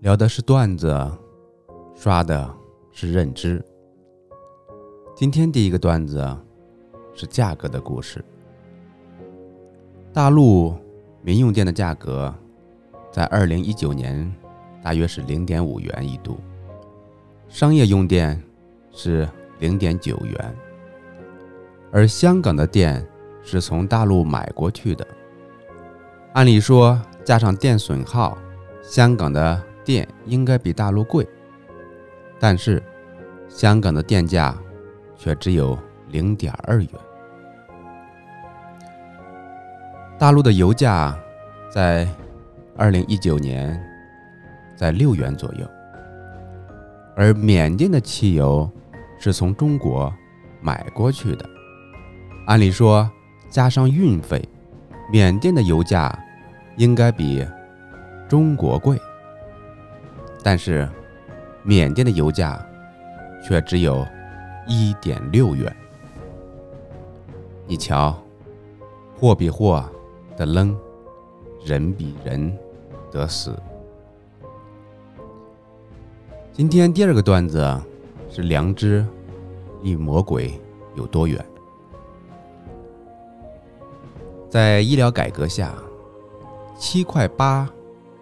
聊的是段子，刷的是认知。今天第一个段子是价格的故事。大陆民用电的价格在二零一九年大约是零点五元一度，商业用电是零点九元，而香港的电是从大陆买过去的。按理说，加上电损耗，香港的电应该比大陆贵，但是香港的电价却只有零点二元。大陆的油价在二零一九年在六元左右，而缅甸的汽油是从中国买过去的，按理说加上运费，缅甸的油价。应该比中国贵，但是缅甸的油价却只有一点六元。你瞧，货比货得扔，人比人得死。今天第二个段子是良知离魔鬼有多远？在医疗改革下。七块八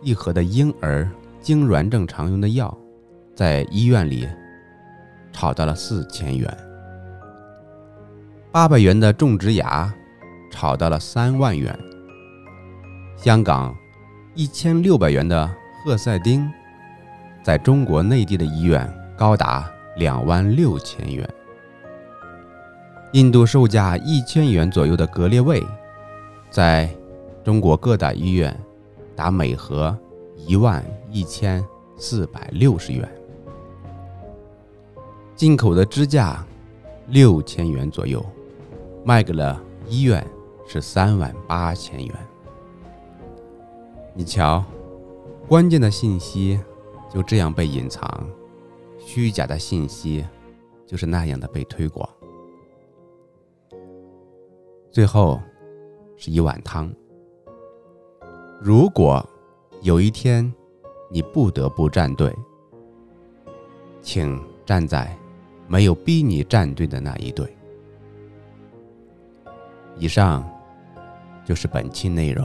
一盒的婴儿痙攣症常用的药，在医院里炒到了四千元；八百元的种植牙，炒到了三万元；香港一千六百元的赫赛丁，在中国内地的医院高达两万六千元；印度售价一千元左右的格列卫，在中国各大医院打每盒一万一千四百六十元，进口的支架六千元左右，卖给了医院是三万八千元。你瞧，关键的信息就这样被隐藏，虚假的信息就是那样的被推广，最后是一碗汤。如果有一天你不得不站队，请站在没有逼你站队的那一队。以上就是本期内容。